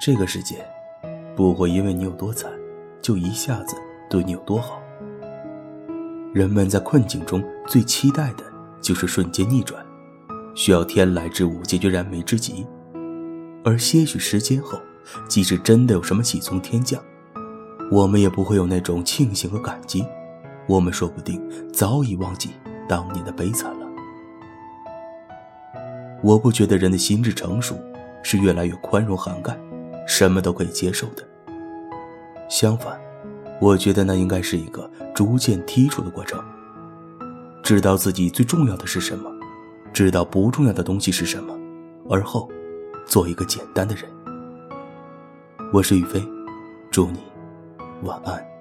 这个世界不会因为你有多惨，就一下子对你有多好。人们在困境中最期待的就是瞬间逆转，需要天来之物解决燃眉之急。而些许时间后，即使真的有什么喜从天降，我们也不会有那种庆幸和感激。我们说不定早已忘记当年的悲惨了。我不觉得人的心智成熟是越来越宽容涵盖，什么都可以接受的。相反，我觉得那应该是一个逐渐剔除的过程。知道自己最重要的是什么，知道不重要的东西是什么，而后做一个简单的人。我是宇飞，祝你晚安。